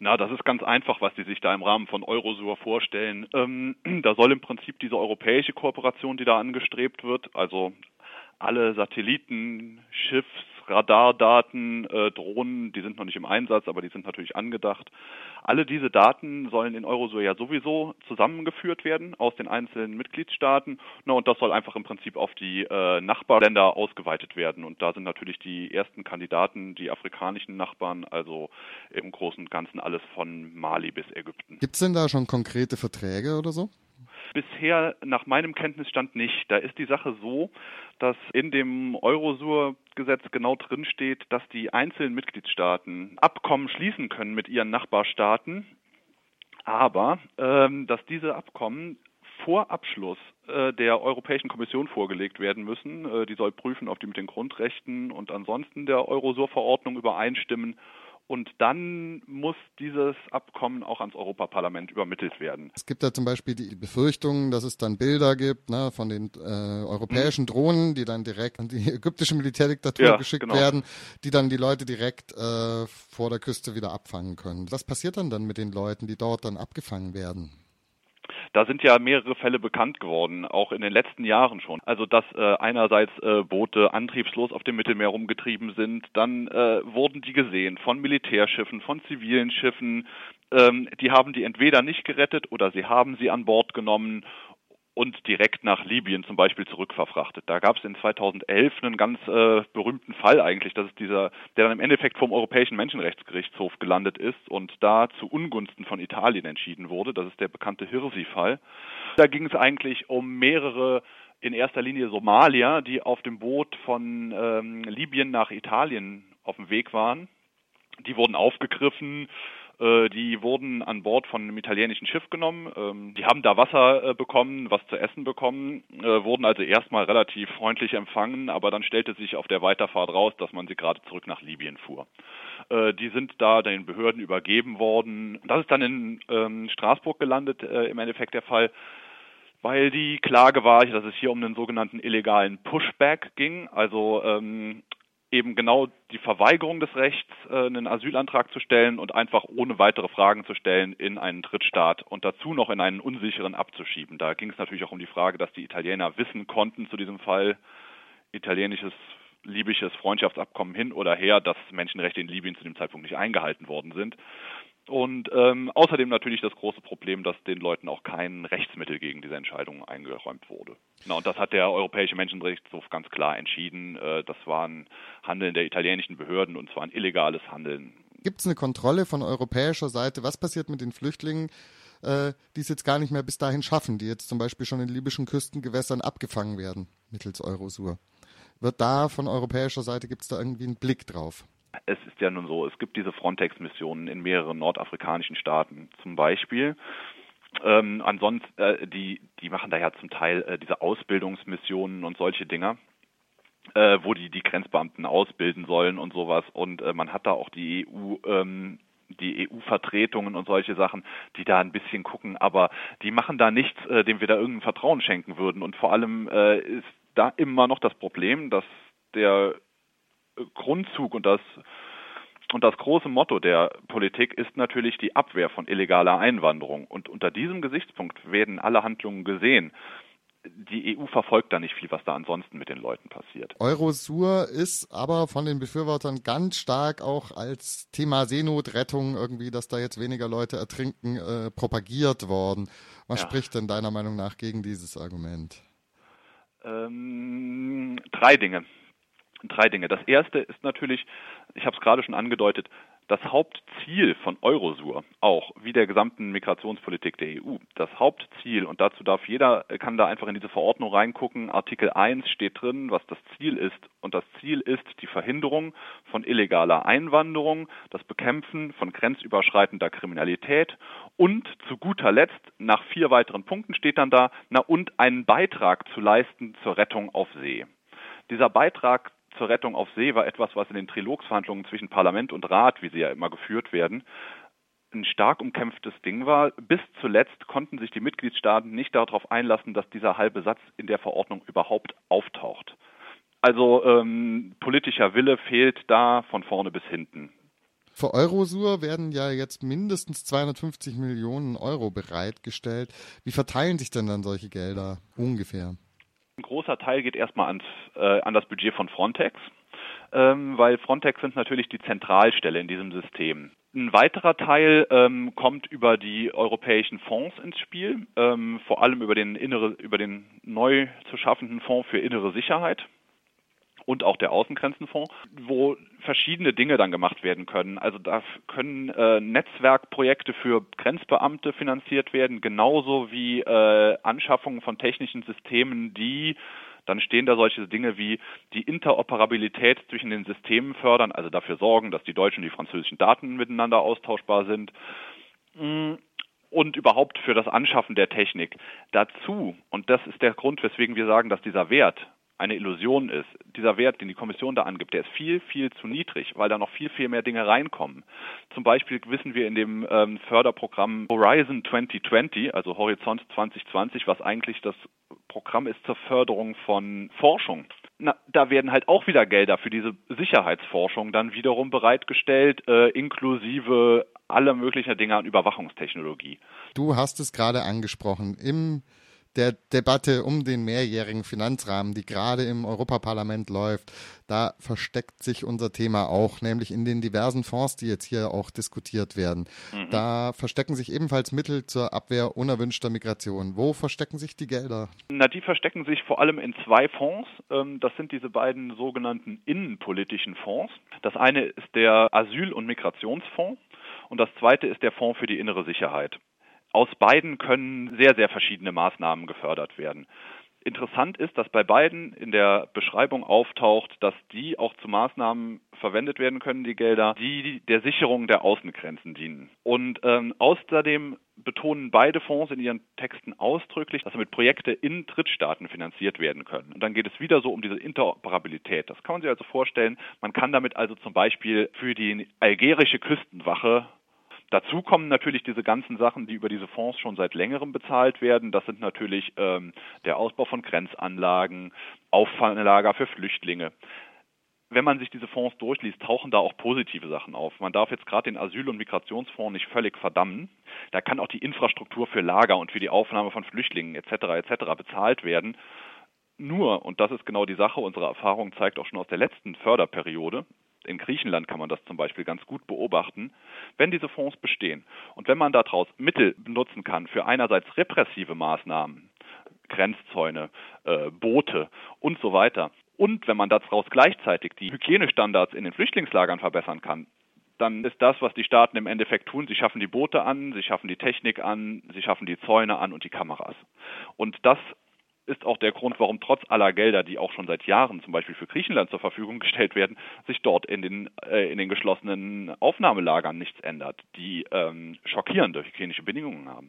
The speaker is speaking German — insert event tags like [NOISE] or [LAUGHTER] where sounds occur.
Na, das ist ganz einfach, was Sie sich da im Rahmen von Eurosur vorstellen. Ähm, [CLEARS THROAT] da soll im Prinzip diese europäische Kooperation, die da angestrebt wird, also alle Satelliten, Schiffs, Radardaten, äh, Drohnen, die sind noch nicht im Einsatz, aber die sind natürlich angedacht. Alle diese Daten sollen in Eurosur ja sowieso zusammengeführt werden aus den einzelnen Mitgliedstaaten. Na, und das soll einfach im Prinzip auf die äh, Nachbarländer ausgeweitet werden. Und da sind natürlich die ersten Kandidaten, die afrikanischen Nachbarn, also im Großen und Ganzen alles von Mali bis Ägypten. Gibt es denn da schon konkrete Verträge oder so? Bisher nach meinem Kenntnisstand nicht. Da ist die Sache so, dass in dem Eurosur-Gesetz genau drinsteht, dass die einzelnen Mitgliedstaaten Abkommen schließen können mit ihren Nachbarstaaten, aber ähm, dass diese Abkommen vor Abschluss äh, der Europäischen Kommission vorgelegt werden müssen. Äh, die soll prüfen, ob die mit den Grundrechten und ansonsten der Eurosur-Verordnung übereinstimmen und dann muss dieses Abkommen auch ans Europaparlament übermittelt werden. Es gibt ja zum Beispiel die Befürchtung, dass es dann Bilder gibt ne, von den äh, europäischen mhm. Drohnen, die dann direkt an die [LAUGHS] ägyptische Militärdiktatur ja, geschickt genau. werden, die dann die Leute direkt äh, vor der Küste wieder abfangen können. Was passiert dann dann mit den Leuten, die dort dann abgefangen werden? Da sind ja mehrere Fälle bekannt geworden, auch in den letzten Jahren schon. Also dass äh, einerseits äh, Boote antriebslos auf dem Mittelmeer rumgetrieben sind, dann äh, wurden die gesehen von Militärschiffen, von zivilen Schiffen. Ähm, die haben die entweder nicht gerettet oder sie haben sie an Bord genommen und direkt nach Libyen zum Beispiel zurückverfrachtet. Da gab es in 2011 einen ganz äh, berühmten Fall eigentlich, das dieser, der dann im Endeffekt vom Europäischen Menschenrechtsgerichtshof gelandet ist und da zu Ungunsten von Italien entschieden wurde. Das ist der bekannte Hirsi-Fall. Da ging es eigentlich um mehrere in erster Linie Somalier, die auf dem Boot von ähm, Libyen nach Italien auf dem Weg waren. Die wurden aufgegriffen, die wurden an Bord von einem italienischen Schiff genommen. Ähm, die haben da Wasser äh, bekommen, was zu essen bekommen, äh, wurden also erstmal relativ freundlich empfangen, aber dann stellte sich auf der Weiterfahrt raus, dass man sie gerade zurück nach Libyen fuhr. die sind da den Behörden übergeben worden. Das ist dann in ähm, Straßburg gelandet, im Endeffekt der Fall weil die Klage war, dass es hier um einen sogenannten illegalen Pushback ging, also ähm, eben genau die Verweigerung des Rechts, äh, einen Asylantrag zu stellen und einfach ohne weitere Fragen zu stellen in einen Drittstaat und dazu noch in einen unsicheren abzuschieben. Da ging es natürlich auch um die Frage, dass die Italiener wissen konnten zu diesem Fall, italienisches libysches Freundschaftsabkommen hin oder her, dass Menschenrechte in Libyen zu dem Zeitpunkt nicht eingehalten worden sind. Und ähm, außerdem natürlich das große Problem, dass den Leuten auch kein Rechtsmittel gegen diese Entscheidung eingeräumt wurde. Na, und das hat der Europäische Menschenrechtshof ganz klar entschieden. Äh, das war ein Handeln der italienischen Behörden und zwar ein illegales Handeln. Gibt es eine Kontrolle von europäischer Seite? Was passiert mit den Flüchtlingen, äh, die es jetzt gar nicht mehr bis dahin schaffen, die jetzt zum Beispiel schon in libyschen Küstengewässern abgefangen werden mittels Eurosur? Wird da von europäischer Seite, gibt es da irgendwie einen Blick drauf? Es ist ja nun so, es gibt diese Frontex-Missionen in mehreren nordafrikanischen Staaten zum Beispiel. Ähm, ansonsten, äh, die, die machen da ja zum Teil äh, diese Ausbildungsmissionen und solche Dinger, äh, wo die die Grenzbeamten ausbilden sollen und sowas. Und äh, man hat da auch die EU, ähm, die EU-Vertretungen und solche Sachen, die da ein bisschen gucken, aber die machen da nichts, äh, dem wir da irgendein Vertrauen schenken würden. Und vor allem äh, ist da immer noch das Problem, dass der Grundzug und das und das große Motto der Politik ist natürlich die Abwehr von illegaler Einwanderung. Und unter diesem Gesichtspunkt werden alle Handlungen gesehen. Die EU verfolgt da nicht viel, was da ansonsten mit den Leuten passiert. Eurosur ist aber von den Befürwortern ganz stark auch als Thema Seenotrettung irgendwie, dass da jetzt weniger Leute ertrinken, äh, propagiert worden. Was ja. spricht denn deiner Meinung nach gegen dieses Argument? Ähm, drei Dinge drei Dinge. Das erste ist natürlich, ich habe es gerade schon angedeutet, das Hauptziel von Eurosur, auch wie der gesamten Migrationspolitik der EU, das Hauptziel, und dazu darf jeder, kann da einfach in diese Verordnung reingucken, Artikel 1 steht drin, was das Ziel ist. Und das Ziel ist die Verhinderung von illegaler Einwanderung, das Bekämpfen von grenzüberschreitender Kriminalität und zu guter Letzt, nach vier weiteren Punkten steht dann da, na und einen Beitrag zu leisten zur Rettung auf See. Dieser Beitrag zur Rettung auf See war etwas, was in den Trilogsverhandlungen zwischen Parlament und Rat, wie sie ja immer geführt werden, ein stark umkämpftes Ding war. Bis zuletzt konnten sich die Mitgliedstaaten nicht darauf einlassen, dass dieser halbe Satz in der Verordnung überhaupt auftaucht. Also ähm, politischer Wille fehlt da von vorne bis hinten. Für Eurosur werden ja jetzt mindestens 250 Millionen Euro bereitgestellt. Wie verteilen sich denn dann solche Gelder ungefähr? Ein großer Teil geht erstmal ans, äh, an das Budget von Frontex, ähm, weil Frontex sind natürlich die Zentralstelle in diesem System. Ein weiterer Teil ähm, kommt über die europäischen Fonds ins Spiel, ähm, vor allem über den, innere, über den neu zu schaffenden Fonds für innere Sicherheit und auch der Außengrenzenfonds, wo verschiedene Dinge dann gemacht werden können. Also da können äh, Netzwerkprojekte für Grenzbeamte finanziert werden, genauso wie äh, Anschaffungen von technischen Systemen, die dann stehen da solche Dinge wie die Interoperabilität zwischen den Systemen fördern, also dafür sorgen, dass die deutschen und die französischen Daten miteinander austauschbar sind mm, und überhaupt für das Anschaffen der Technik. Dazu, und das ist der Grund, weswegen wir sagen, dass dieser Wert eine Illusion ist. Dieser Wert, den die Kommission da angibt, der ist viel, viel zu niedrig, weil da noch viel, viel mehr Dinge reinkommen. Zum Beispiel wissen wir in dem ähm, Förderprogramm Horizon 2020, also Horizont 2020, was eigentlich das Programm ist zur Förderung von Forschung. Na, da werden halt auch wieder Gelder für diese Sicherheitsforschung dann wiederum bereitgestellt, äh, inklusive aller möglichen Dinge an Überwachungstechnologie. Du hast es gerade angesprochen. Im der Debatte um den mehrjährigen Finanzrahmen, die gerade im Europaparlament läuft, da versteckt sich unser Thema auch, nämlich in den diversen Fonds, die jetzt hier auch diskutiert werden. Mhm. Da verstecken sich ebenfalls Mittel zur Abwehr unerwünschter Migration. Wo verstecken sich die Gelder? Na, die verstecken sich vor allem in zwei Fonds. Ähm, das sind diese beiden sogenannten innenpolitischen Fonds. Das eine ist der Asyl- und Migrationsfonds und das zweite ist der Fonds für die innere Sicherheit. Aus beiden können sehr, sehr verschiedene Maßnahmen gefördert werden. Interessant ist, dass bei beiden in der Beschreibung auftaucht, dass die auch zu Maßnahmen verwendet werden können, die Gelder, die der Sicherung der Außengrenzen dienen. Und ähm, außerdem betonen beide Fonds in ihren Texten ausdrücklich, dass damit Projekte in Drittstaaten finanziert werden können. Und dann geht es wieder so um diese Interoperabilität. Das kann man sich also vorstellen. Man kann damit also zum Beispiel für die algerische Küstenwache Dazu kommen natürlich diese ganzen Sachen, die über diese Fonds schon seit längerem bezahlt werden. Das sind natürlich ähm, der Ausbau von Grenzanlagen, Auffanglager für Flüchtlinge. Wenn man sich diese Fonds durchliest, tauchen da auch positive Sachen auf. Man darf jetzt gerade den Asyl- und Migrationsfonds nicht völlig verdammen. Da kann auch die Infrastruktur für Lager und für die Aufnahme von Flüchtlingen etc. etc. bezahlt werden. Nur, und das ist genau die Sache, unsere Erfahrung zeigt auch schon aus der letzten Förderperiode, in Griechenland kann man das zum Beispiel ganz gut beobachten, wenn diese Fonds bestehen und wenn man daraus Mittel benutzen kann für einerseits repressive Maßnahmen, Grenzzäune, äh, Boote und so weiter, und wenn man daraus gleichzeitig die Hygienestandards in den Flüchtlingslagern verbessern kann, dann ist das, was die Staaten im Endeffekt tun, sie schaffen die Boote an, sie schaffen die Technik an, sie schaffen die Zäune an und die Kameras. Und das ist auch der Grund, warum trotz aller Gelder, die auch schon seit Jahren zum Beispiel für Griechenland zur Verfügung gestellt werden, sich dort in den, äh, in den geschlossenen Aufnahmelagern nichts ändert, die ähm, schockierende hygienische Bedingungen haben.